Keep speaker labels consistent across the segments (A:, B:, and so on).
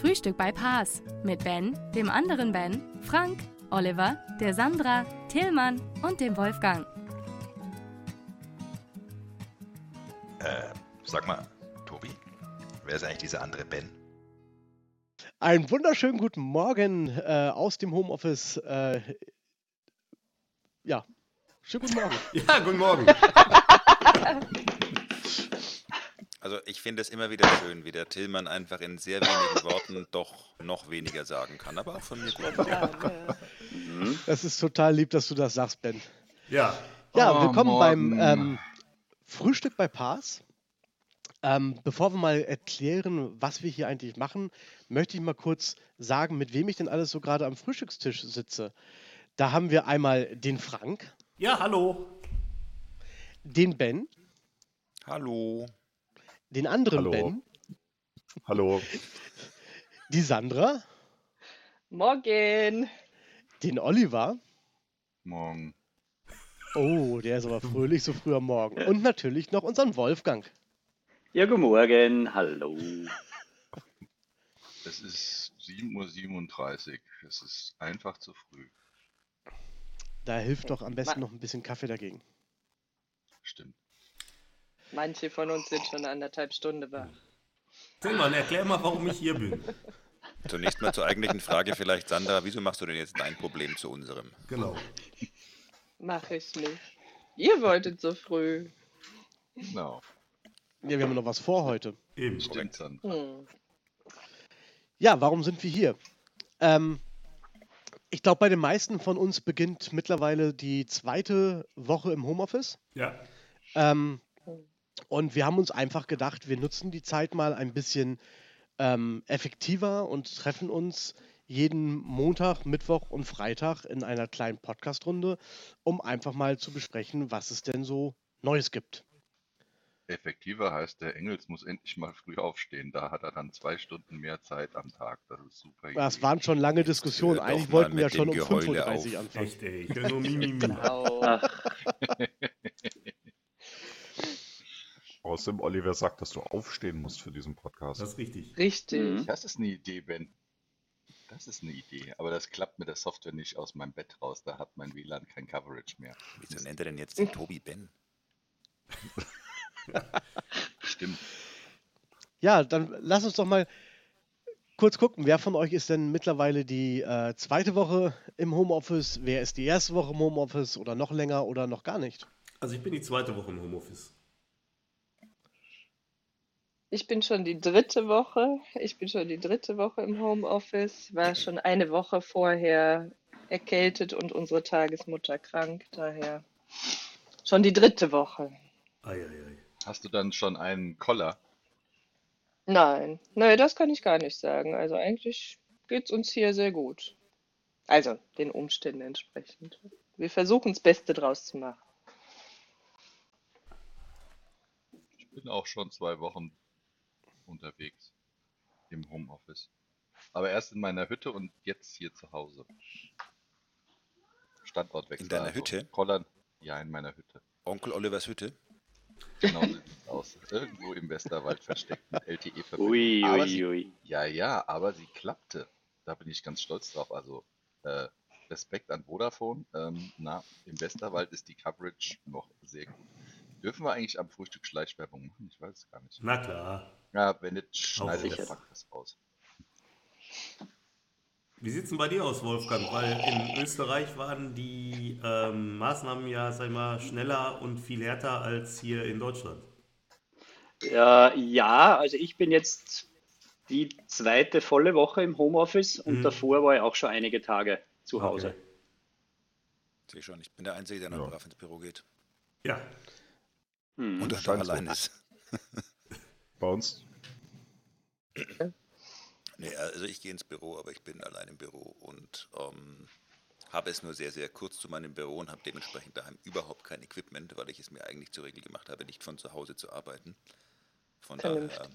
A: Frühstück bei Paas mit Ben, dem anderen Ben, Frank, Oliver, der Sandra, Tillmann und dem Wolfgang.
B: Äh, sag mal, Tobi, wer ist eigentlich dieser andere Ben?
C: Einen wunderschönen guten Morgen äh, aus dem Homeoffice. Äh, ja, schönen guten Morgen.
D: Ja, guten Morgen.
E: Also ich finde es immer wieder schön, wie der Tillmann einfach in sehr wenigen Worten doch noch weniger sagen kann, aber auch von mir gut.
C: Das ist total lieb, dass du das sagst, Ben.
D: Ja.
C: Ja,
F: Oh,
C: willkommen beim
F: morgen.
C: ähm, Frühstück bei Paas. Ähm, bevor wir mal erklären, was wir hier eigentlich machen, möchte ich mal kurz sagen, mit wem ich denn alles so gerade am Frühstückstisch sitze. Da haben wir einmal den Frank,
D: Ja, hallo.
C: den Ben,
E: Hallo.
C: Den anderen
G: Hallo.
C: Ben,
G: Hallo.
C: die Sandra,
H: Morgen!
C: den Oliver.
F: Morgen.
C: Oh, der ist aber fröhlich so früh am Morgen. Und natürlich noch unseren Wolfgang.
I: Ja, guten Morgen, hallo.
F: Es ist 7.37 Uhr. Es ist einfach zu früh.
C: Da hilft doch am besten noch ein bisschen Kaffee dagegen.
F: Stimmt.
H: Manche von uns sind schon anderthalb Stunden wach.
D: Tillmann, erklär mal, warum ich hier bin.
E: Zunächst mal zur eigentlichen Frage vielleicht, Sandra, wieso machst du denn jetzt dein Problem zu unserem?
D: Genau.
H: Mach ich nicht. Ihr wolltet so früh.
F: Genau.
C: Ja, wir haben noch was vor heute.
D: Eben.
F: Stimmt dann.
H: Hm.
C: Ja, warum sind wir hier? Ähm, ich glaube, bei den meisten von uns beginnt mittlerweile die zweite Woche im Homeoffice.
D: Ja.
C: Ähm, und wir haben uns einfach gedacht, wir nutzen die Zeit mal ein bisschen ähm, effektiver und treffen uns jeden Montag, Mittwoch und Freitag in einer kleinen Podcast-Runde, um einfach mal zu besprechen, was es denn so Neues gibt.
F: Effektiver heißt, der Engels muss endlich mal früh aufstehen. Da hat er dann zwei Stunden mehr Zeit am Tag. Das ist super.
C: Das waren schon lange Diskussionen.
E: doch
C: Eigentlich wollten wir ja schon um
E: dem Geheule
C: 5.30 Uhr
E: auf.
C: anfangen.
D: Echt, ey. Ich höre nur Mimimi.
H: Au.
G: Außerdem, Oliver sagt, dass du aufstehen musst für diesen Podcast.
D: Das ist richtig.
H: Richtig.
I: Mhm.
F: Das ist eine Idee, Ben. Das ist eine Idee. Aber das klappt mit der Software nicht aus meinem Bett raus. Da hat mein WLAN kein Coverage mehr.
E: Wieso nennt er denn jetzt den Tobi Ben?
F: Stimmt.
C: Ja, dann lass uns doch mal kurz gucken, wer von euch ist denn mittlerweile die äh, zweite Woche im Homeoffice? Wer ist die erste Woche im Homeoffice oder noch länger oder noch gar nicht?
D: Also ich bin die zweite Woche im Homeoffice.
H: Ich bin schon die dritte Woche. Ich bin schon die dritte Woche im Homeoffice. War schon eine Woche vorher erkältet und unsere Tagesmutter krank. Daher schon die dritte Woche.
D: Eieiei.
F: Hast du dann schon einen Koller?
H: Nein, nein, das kann ich gar nicht sagen. Also eigentlich geht's uns hier sehr gut. Also den Umständen entsprechend. Wir versuchen das Beste draus zu machen.
F: Ich bin auch schon zwei Wochen unterwegs im Homeoffice. Aber erst in meiner Hütte und jetzt hier zu Hause. Standortwechsel.
E: In deiner
F: also
E: Hütte?
F: Kollern, ja, in meiner Hütte.
E: Onkel Olivers Hütte?
F: Genau so sieht's aus. Irgendwo im Westerwald versteckt mit LTE-Verbindung.
I: ui, ui,
F: sie,
I: ui.
F: ja, ja, aber sie klappte. Da bin ich ganz stolz drauf. Also äh, Respekt an Vodafone. Ähm, na, im Westerwald ist die Coverage noch sehr gut. Dürfen wir eigentlich am Frühstück Schleichwerbung machen? Ich weiß es gar nicht.
D: Na klar.
F: Ja, wenn nicht, schneidet der. Frank das raus.
D: Wie sieht's denn bei dir aus, Wolfgang? Weil in Österreich waren die ähm, Maßnahmen ja, sag ich mal, schneller und viel härter als hier in Deutschland.
I: Äh, ja, also ich bin jetzt die zweite volle Woche im Homeoffice und
D: Mhm.
I: davor war ich auch schon einige Tage zu Hause.
D: Okay.
E: Sehe schon, ich bin der Einzige, der noch
G: Ja.
E: brav ins Büro geht.
D: Ja.
I: Hm.
E: Und dann
G: scheint so.
E: allein ist.
G: Bei uns,
E: Nee, also ich gehe ins Büro, aber ich bin allein im Büro und ähm, habe es nur sehr, sehr kurz zu meinem Büro und habe dementsprechend daheim überhaupt kein Equipment, weil ich es mir eigentlich zur Regel gemacht habe, nicht von zu Hause zu arbeiten. Von
H: Vernünftig.
E: daher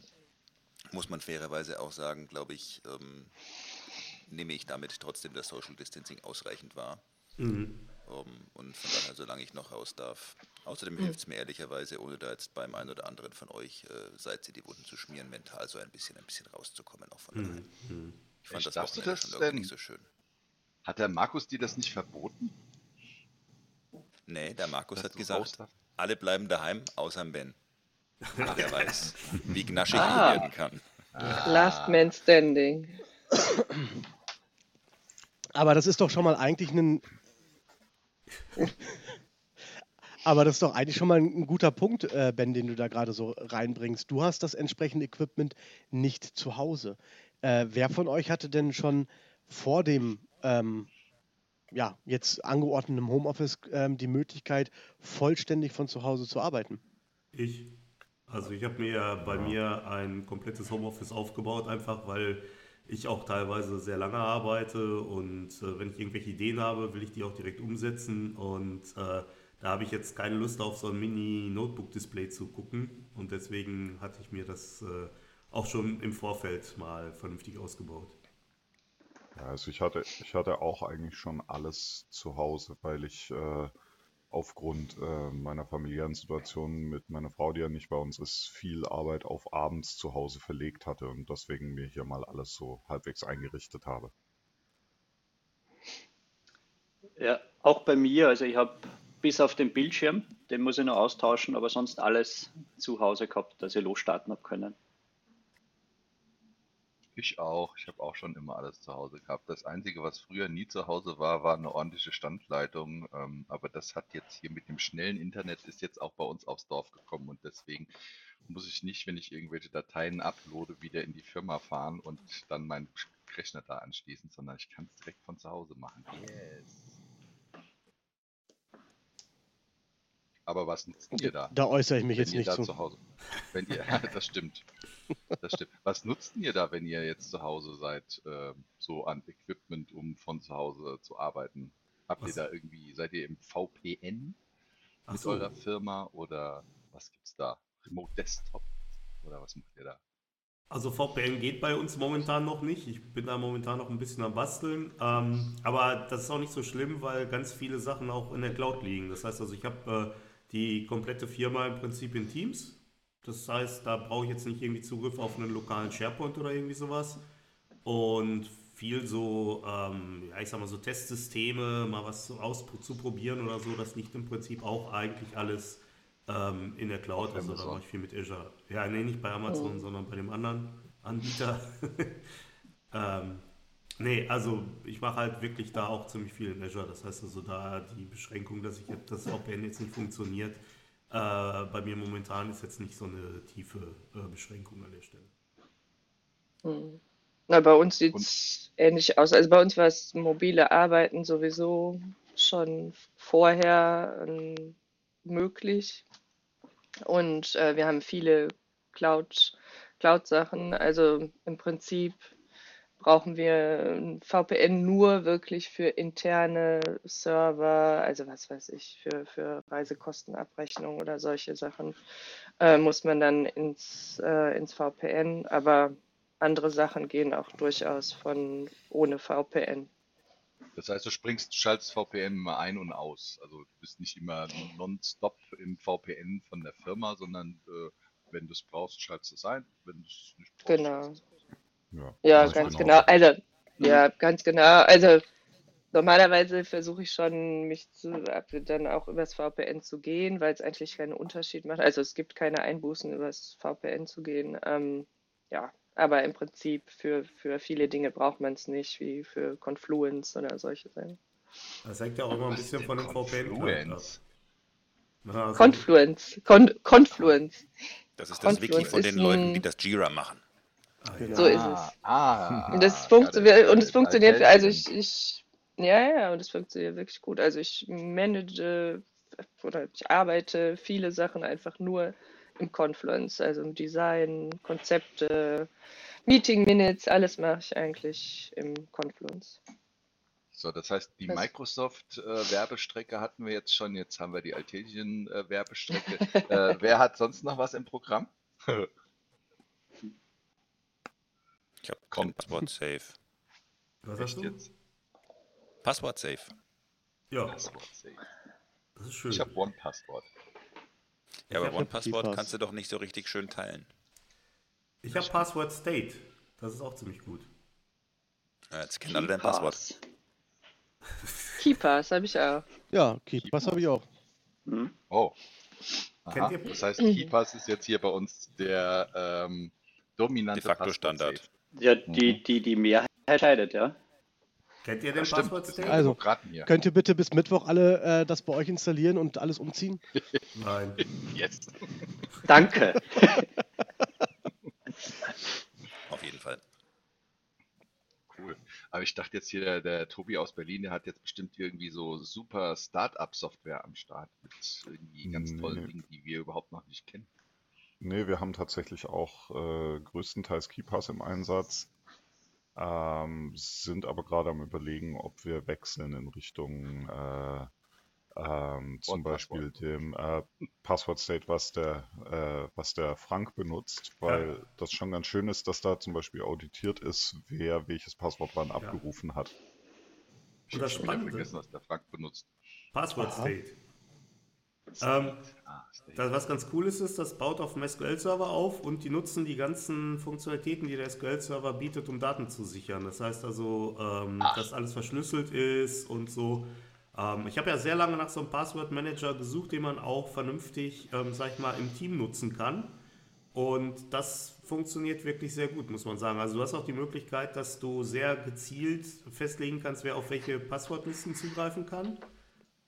E: muss man fairerweise auch sagen, glaube ich, ähm, nehme ich damit trotzdem das Social Distancing ausreichend wahr.
D: Mhm.
E: Ähm, und von daher, solange ich noch raus darf. Außerdem hilft es mir ehrlicherweise, ohne da jetzt beim einen oder anderen von euch, äh, seit sie die Wunden zu schmieren, mental so ein bisschen, ein bisschen rauszukommen, auch von daheim.
D: Mhm.
E: Ich fand
F: Echt,
E: das
F: du
E: Wochenende
F: das
E: schon
F: denn?
E: nicht so schön.
F: Hat der Markus dir das nicht verboten?
E: Nee, der Markus
F: Dass
E: hat gesagt, alle bleiben daheim, außer Ben. Der weiß, wie gnaschig
H: Ah.
E: ich werden kann.
H: Last Man Standing.
C: Aber das ist doch schon mal eigentlich ein. Aber das ist doch eigentlich schon mal ein, guter Punkt, äh, Ben, den du da gerade so reinbringst. Du hast das entsprechende Equipment nicht zu Hause. Äh, wer von euch hatte denn schon vor dem ähm, ja, jetzt angeordneten Homeoffice ähm, die Möglichkeit, vollständig von zu Hause zu arbeiten?
D: Ich. Also ich habe mir bei mir ein komplettes Homeoffice aufgebaut, einfach weil ich auch teilweise sehr lange arbeite und äh, wenn ich irgendwelche Ideen habe, will ich die auch direkt umsetzen und äh, da habe ich jetzt keine Lust auf so ein Mini-Notebook-Display zu gucken und deswegen hatte ich mir das äh, auch schon im Vorfeld mal vernünftig ausgebaut.
G: Ja, also ich hatte, ich hatte auch eigentlich schon alles zu Hause, weil ich äh, aufgrund äh, meiner familiären Situation mit meiner Frau, die ja nicht bei uns ist, viel Arbeit auf abends zu Hause verlegt hatte und deswegen mir hier mal alles so halbwegs eingerichtet habe.
I: Ja, auch bei mir, also ich habe bis auf den Bildschirm, den muss ich noch austauschen, aber sonst alles zu Hause gehabt, dass ich losstarten habe können.
F: Ich auch. Ich habe auch schon immer alles zu Hause gehabt. Das Einzige, was früher nie zu Hause war, war eine ordentliche Standleitung. Ähm, aber das hat jetzt hier mit dem schnellen Internet ist jetzt auch bei uns aufs Dorf gekommen und deswegen muss ich nicht, wenn ich irgendwelche Dateien uploade, wieder in die Firma fahren und dann meinen Rechner da anschließen, sondern ich kann es direkt von zu Hause machen. Yes. Aber was nutzt ihr da?
C: Da äußere ich mich
F: wenn
C: jetzt
F: ihr
C: nicht
F: da
C: zu.
F: zu Hause. Wenn ihr, das stimmt. Das stimmt. Was nutzt ihr da, wenn ihr jetzt zu Hause seid, ähm, so an Equipment, um von zu Hause zu arbeiten? Habt ihr
D: Was?
F: da irgendwie, seid ihr im VPN
D: Ach
F: mit
D: so.
F: eurer Firma oder was gibt's da? Remote Desktop oder was macht ihr da?
D: Also VPN geht bei uns momentan noch nicht. Ich bin da momentan noch ein bisschen am Basteln. Ähm, aber das ist auch nicht so schlimm, weil ganz viele Sachen auch in der Cloud liegen. Das heißt also, ich habe äh, die komplette Firma im Prinzip in Teams. Das heißt, da brauche ich jetzt nicht irgendwie Zugriff auf einen lokalen SharePoint oder irgendwie sowas. Und viel so, ähm, ja, ich sag mal so Testsysteme, mal was auszuprobieren oder so, das liegt im Prinzip auch eigentlich alles ähm, in der Cloud.
F: Auf
D: Also da mache ich viel mit Azure. Ja, nee, nicht bei Amazon, sondern bei dem anderen Anbieter. ähm, nee, also ich mache halt wirklich da auch ziemlich viel in Azure. Das heißt also da die Beschränkung, dass ich jetzt, das VPN jetzt nicht funktioniert, äh, bei mir momentan ist jetzt nicht so eine tiefe äh, Beschränkung an der Stelle.
H: Hm. Na, bei uns sieht es ähnlich aus. Also bei uns war es mobile Arbeiten sowieso schon vorher ähm, möglich. Und äh, wir haben viele Cloud, Cloud-Sachen. Also im Prinzip brauchen wir ein VPN nur wirklich für interne Server, also was weiß ich, für, für Reisekostenabrechnung oder solche Sachen, äh, muss man dann ins, äh, ins VPN. Aber andere Sachen gehen auch durchaus von ohne VPN.
F: Das heißt, du springst, schaltest VPN immer ein und aus. Also du bist nicht immer nonstop im VPN von der Firma, sondern äh, wenn du es brauchst, schaltest du es ein. Wenn du es nicht brauchst,
H: Genau.
F: schaltest du es aus.
G: Ja,
H: Ja, ganz
G: genau.
H: Also, ja, ganz genau. Also, normalerweise versuche ich schon, mich zu, dann auch übers VPN zu gehen, weil es eigentlich keinen Unterschied macht. Also, es gibt keine Einbußen, übers VPN zu gehen. Ähm, ja, aber im Prinzip für, für viele Dinge braucht man es nicht, wie für Confluence oder solche Sachen.
D: Das hängt ja auch immer ein bisschen von dem VPN ab.
F: Confluence?
D: Ja, also-
H: Confluence. Con Confluence.
E: Das ist das Wiki
H: Confluence
E: von
H: ist
E: den Leuten, die das Jira machen.
D: Ah, ja.
H: So ist
F: Ah,
H: es.
F: Ah,
H: Und das,
F: it,
H: und
F: it.
H: funktioniert, also ich, ich, ja, ja, und es funktioniert wirklich gut. Also ich manage oder ich arbeite viele Sachen einfach nur im Confluence, also im Design, Konzepte, Meeting Minutes, alles mache ich eigentlich im Confluence.
F: So, das heißt, die
H: Das-
F: Microsoft-Werbestrecke hatten wir jetzt schon, jetzt haben wir die Altesian-Werbestrecke. äh, wer hat sonst noch was im Programm?
E: Ich habe
F: Kommt.
E: Passwort safe.
D: Was hast du?
F: jetzt?
E: Passwort safe.
D: Ja,
F: Passwort safe.
D: das ist schön.
F: Ich habe One-Passwort.
E: Ja, aber One-Passwort
C: KeyPass.
E: kannst du doch nicht so richtig schön teilen.
D: Ich habe Password State. Das ist auch ziemlich gut.
E: Ja, jetzt kennen alle dein Passwort.
I: Keepass.
H: KeyPass habe ich auch.
C: Ja, KeyPass habe ich auch.
I: Hm?
F: Oh.
D: Kennt
F: Aha.
D: ihr-
F: Das heißt, KeyPass ist jetzt hier bei uns der ähm, dominante
E: De facto
F: Passwort
E: Standard.
I: Ja, die, die, die Mehrheit entscheidet, ja.
D: Kennt ihr den. Passwort?
C: Also. Könnt ihr bitte bis Mittwoch alle äh, das bei euch installieren und alles umziehen?
D: Nein.
F: Jetzt.
I: Danke.
E: Auf jeden Fall.
F: Cool. Aber ich dachte jetzt hier, der, der Tobi aus Berlin, der hat jetzt bestimmt irgendwie so super Start-up-Software am Start mit irgendwie ganz tollen
G: nee.
F: Dingen, die wir überhaupt noch nicht kennen.
G: Nee, wir haben tatsächlich auch äh, größtenteils KeyPass im Einsatz, ähm, sind aber gerade am Überlegen, ob wir wechseln in Richtung äh, ähm, zum Beispiel
F: One-Passwort.
G: dem äh, Password State, was der, äh, was der Frank benutzt, weil das schon ganz schön ist, dass da zum Beispiel auditiert ist, wer welches Passwort wann abgerufen hat.
F: Ich
D: Und
F: habe
D: das
F: schon
D: Spannende-
F: vergessen, was der Frank benutzt.
D: Password. State. Ähm,
F: Ah.
D: Das, was ganz cool ist, ist, das baut auf dem SQL-Server auf und die nutzen die ganzen Funktionalitäten, die der SQL-Server bietet, um Daten zu sichern. Das heißt also, ähm, dass alles verschlüsselt ist und so. Ähm, ich habe ja sehr lange nach so einem Password-Manager gesucht, den man auch vernünftig, ähm, sag ich mal, im Team nutzen kann. Und das funktioniert wirklich sehr gut, muss man sagen. Also du hast auch die Möglichkeit, dass du sehr gezielt festlegen kannst, wer auf welche Passwortlisten zugreifen kann.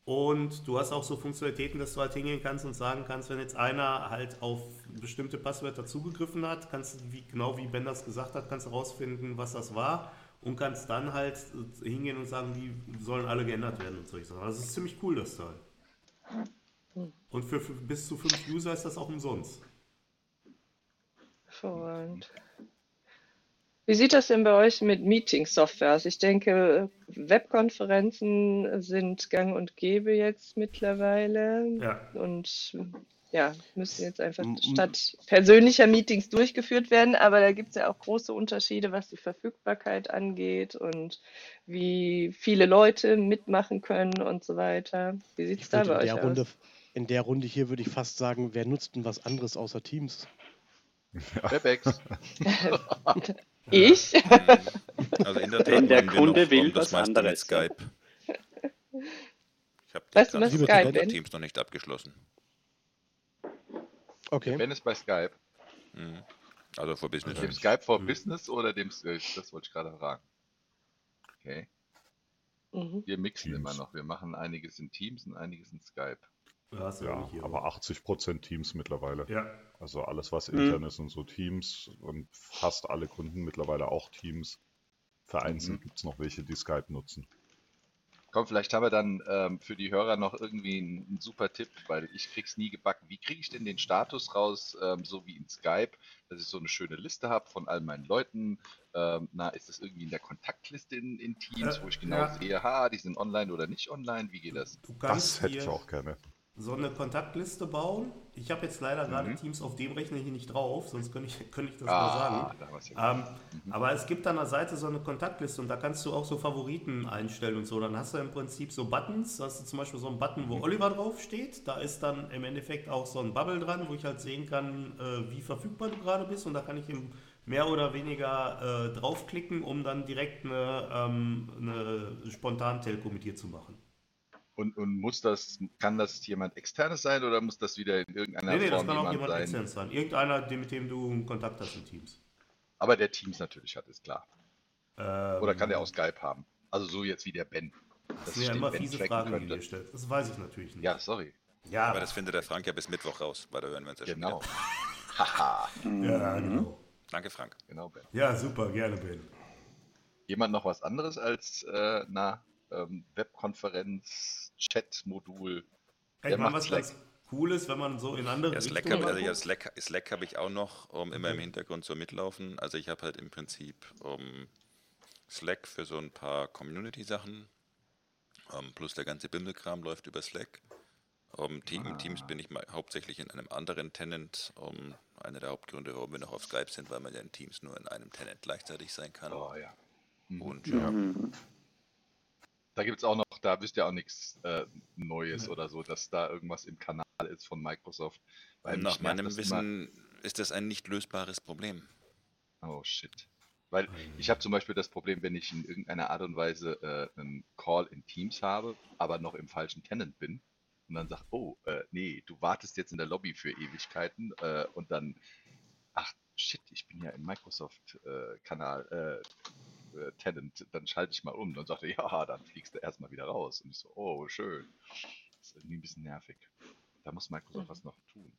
D: Und du hast auch so Funktionalitäten, dass du halt hingehen kannst und sagen kannst, wenn jetzt einer halt auf bestimmte Passwörter zugegriffen hat, kannst du, wie, genau wie Ben das gesagt hat, kannst du herausfinden, was das war und kannst dann halt hingehen und sagen, die sollen alle geändert werden und solche Sachen. Also es ist ziemlich cool, das Teil. Und für, für bis zu fünf User ist das auch umsonst.
H: Hervorragend. Wie sieht das denn bei euch mit Meeting-Software aus? Ich denke, Webkonferenzen sind gang und gäbe jetzt mittlerweile
D: Ja.
H: und ja, müssen jetzt einfach statt persönlicher Meetings durchgeführt werden, aber da gibt es ja auch große Unterschiede, was die Verfügbarkeit angeht und wie viele Leute mitmachen können und so weiter. Wie sieht es da bei
C: in
H: euch
C: der
H: aus?
C: Runde, in der Runde hier würde ich fast sagen, wer nutzt denn was anderes außer Teams?
F: Webex.
H: Ich?
E: Also in der Tat
I: Wenn der Kunde
E: noch,
I: will,
E: das
I: was
E: meiste mit
I: anderes.
E: Skype. Ich habe
H: was
C: Liebe
H: Skype?
E: Teams noch nicht abgeschlossen.
C: Okay.
F: Ben ist bei Skype.
E: Mhm. Also für Business.
F: Dem Skype for
D: Mhm.
F: Business oder dem, äh, das wollte ich gerade fragen. Okay.
H: Mhm.
F: Wir mixen
G: Teams.
F: immer noch. Wir machen einiges in Teams und einiges in Skype.
D: Ja,
G: Ja, aber 80% Teams mittlerweile.
D: Ja.
G: Also alles, was
I: Mhm.
G: intern ist und so Teams und fast alle Kunden mittlerweile auch Teams. Vereinzelt
F: Mhm.
G: gibt es noch welche, die Skype nutzen.
F: Komm, vielleicht haben wir dann ähm, für die Hörer noch irgendwie einen, einen super Tipp, weil ich krieg's nie gebacken. Wie kriege ich denn den Status raus, ähm, so wie in Skype, dass ich so eine schöne Liste habe von all meinen Leuten? Ähm, na, ist das irgendwie in der Kontaktliste in, in Teams,
D: Äh,
F: wo ich genau
D: ja.
F: sehe, ha, die sind online oder nicht online? Wie geht das?
D: Du
G: Das hätte ich auch gerne.
D: So eine Kontaktliste bauen. Ich habe jetzt leider gerade
F: Mhm.
D: Teams auf dem Rechner hier nicht drauf, sonst könnte ich, könnte ich das
F: Ah,
D: mal sagen.
F: da
D: Ähm, Aber es gibt an der Seite so eine Kontaktliste und da kannst du auch so Favoriten einstellen und so. Dann hast du im Prinzip so Buttons. Da hast du zum Beispiel so einen Button, wo Oliver draufsteht. Da ist dann im Endeffekt auch so ein Bubble dran, wo ich halt sehen kann, äh, wie verfügbar du gerade bist. Und da kann ich im mehr oder weniger äh, draufklicken, um dann direkt eine, ähm, eine Spontan-Telco mit dir zu machen.
F: Und, und muss das, kann das jemand externes sein oder muss das wieder in irgendeiner
D: Nee, nee, das
F: Form
D: kann auch
F: jemand sein?
D: externes sein. Irgendeiner, mit dem du Kontakt hast in Teams.
F: Aber der Teams natürlich hat, ist klar.
D: Ähm,
F: Oder kann der auch Skype haben? Also so jetzt wie der Ben.
D: Das sind ja immer
F: Ben
D: fiese Fragen, die
F: könnte.
D: ihr stellt. Das weiß ich natürlich nicht.
F: Ja, sorry.
D: Ja,
E: Aber das findet der Frank ja bis Mittwoch raus, weil da hören wir uns ja schon
F: Genau.
E: wieder.
F: Haha.
D: ja, genau.
E: Danke, Frank.
F: Genau, Ben.
D: Ja, super, gerne, Ben.
F: Jemand noch was anderes als äh, na, ähm, Webkonferenz, Chat-Modul?
D: Meine,
F: macht
D: was cool ist, wenn man so in andere
E: Ja, Slack
D: Richtungen
E: habe also, ja. Slack, Slack hab ich auch noch um, immer im Hintergrund so mitlaufen. Also ich habe halt im Prinzip um, Slack für so ein paar Community-Sachen. Um, plus der ganze Bimmelkram läuft über Slack. Um, Team, in Teams bin ich mal hauptsächlich in einem anderen Tenant. Um, einer der Hauptgründe, warum wir noch auf Skype sind, weil man ja in Teams nur in einem Tenant gleichzeitig sein kann.
F: Oh ja. Mhm.
E: Und ja,
F: Da gibt es auch noch, da wisst ihr auch nichts äh, Neues oder so, dass da irgendwas im Kanal ist von Microsoft. Weil
E: nach meinem Wissen ist das ein nicht lösbares Problem.
F: Oh shit. Weil ich habe zum Beispiel das Problem, wenn ich in irgendeiner Art und Weise äh, einen Call in Teams habe, aber noch im falschen Tenant bin und dann sagt, oh, äh, nee, du wartest jetzt in der Lobby für Ewigkeiten äh, und dann, ach shit, ich bin ja im Microsoft-Kanal, äh, Tenant, dann schalte ich mal um. Dann sagt er, ja, dann fliegst du erstmal wieder raus. Und ich so, oh, schön. Das ist irgendwie ein bisschen nervig. Da muss Microsoft was noch tun.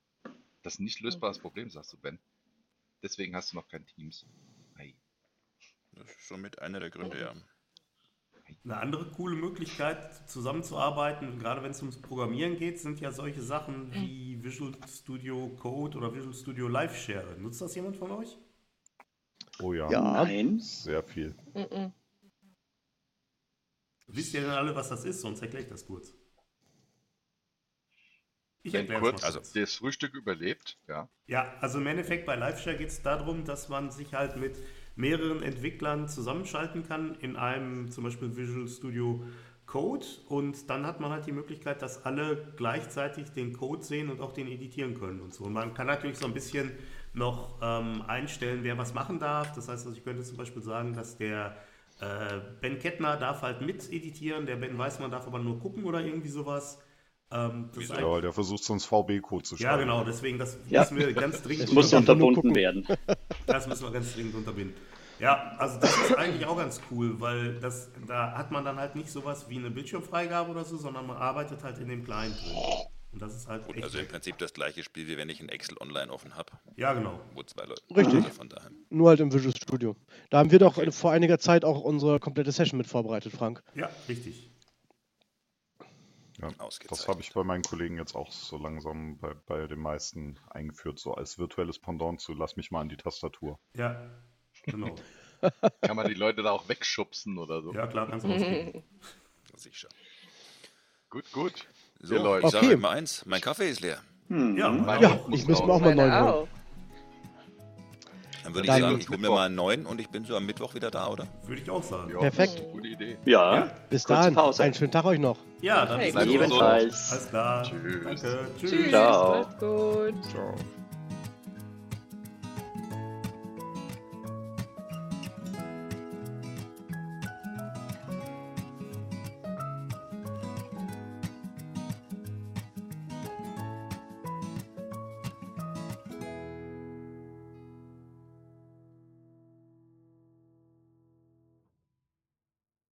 F: Das ist ein nicht lösbares Problem, sagst du, Ben. Deswegen hast du noch kein Teams. Ei.
E: Das ist somit einer der Gründe, ja.
D: Eine andere coole Möglichkeit, zusammenzuarbeiten, gerade wenn es ums Programmieren geht, sind ja solche Sachen wie Visual Studio Code oder Visual Studio Live Share. Nutzt das jemand von euch?
G: Oh ja.
C: Ja.
I: Nein.
G: Sehr viel.
H: Mhm.
D: Wisst ihr denn alle, was das ist? Sonst erkläre ich das kurz. Ich
F: Wenn
D: erkläre
F: kurz
D: kurz.
F: das Frühstück überlebt, ja.
D: Ja, also im Endeffekt bei LiveShare geht es darum, dass man sich halt mit mehreren Entwicklern zusammenschalten kann in einem zum Beispiel Visual Studio Code und dann hat man halt die Möglichkeit, dass alle gleichzeitig den Code sehen und auch den editieren können und so. Und man kann natürlich so ein bisschen noch ähm, einstellen, wer was machen darf. Das heißt, also ich könnte zum Beispiel sagen, dass der äh, Ben Kettner darf halt mit editieren, der Ben Weißmann darf aber nur gucken oder irgendwie sowas. Ähm, das
G: Ja, weil der versucht sonst VB-Code zu
D: ja,
G: schreiben.
D: genau, deswegen, das
I: Ja.
D: müssen wir ganz dringend
I: Das muss unterbunden werden.
D: Das müssen wir ganz dringend unterbinden. Ja, also das ist eigentlich auch ganz cool, weil das, da hat man dann halt nicht sowas wie eine Bildschirmfreigabe oder so, sondern man arbeitet halt in dem Client drin. Und das ist halt
E: Gut,
D: echt
E: also im. Prinzip das gleiche Spiel, wie wenn ich ein Excel online offen habe.
D: Ja, genau.
E: Wo zwei Leute.
C: Richtig.
E: Also von daher.
C: Nur halt im Visual Studio. Da haben wir doch vor einiger Zeit auch unsere komplette Session mit vorbereitet, Frank.
D: Ja, richtig.
G: Ja, das habe ich bei meinen Kollegen jetzt auch so langsam bei, bei den meisten eingeführt, so als virtuelles Pendant zu lass mich mal an die Tastatur.
D: Ja, genau.
F: Kann man die Leute da auch wegschubsen oder so?
D: Ja, klar, kannst du rausgehen.
E: Sicher.
F: Gut, gut.
E: So,
F: Ihr Leute.
E: ich sage
C: Okay.
E: mal eins, mein Kaffee ist leer.
D: Ja,
F: Mein
C: Ja,
F: muss
C: ich wir
F: raus.
C: auch mal neuen holen.
E: Dann würde
C: Dann
E: ich sagen, ich hole mir mal einen neuen und ich bin so am Mittwoch wieder da, oder?
D: Würde ich auch sagen.
F: Ja,
C: Perfekt.
F: Gute Idee.
I: Ja,
C: Bis dahin.
I: Pause.
C: Einen schönen Tag euch noch.
D: Ja, dann
H: Hey,
D: bis nächste Woche.
I: ebenfalls.
D: Alles klar.
F: Tschüss.
D: Danke. Tschüss.
H: Tschüss,
I: Ciao.
H: macht's gut.
G: Ciao.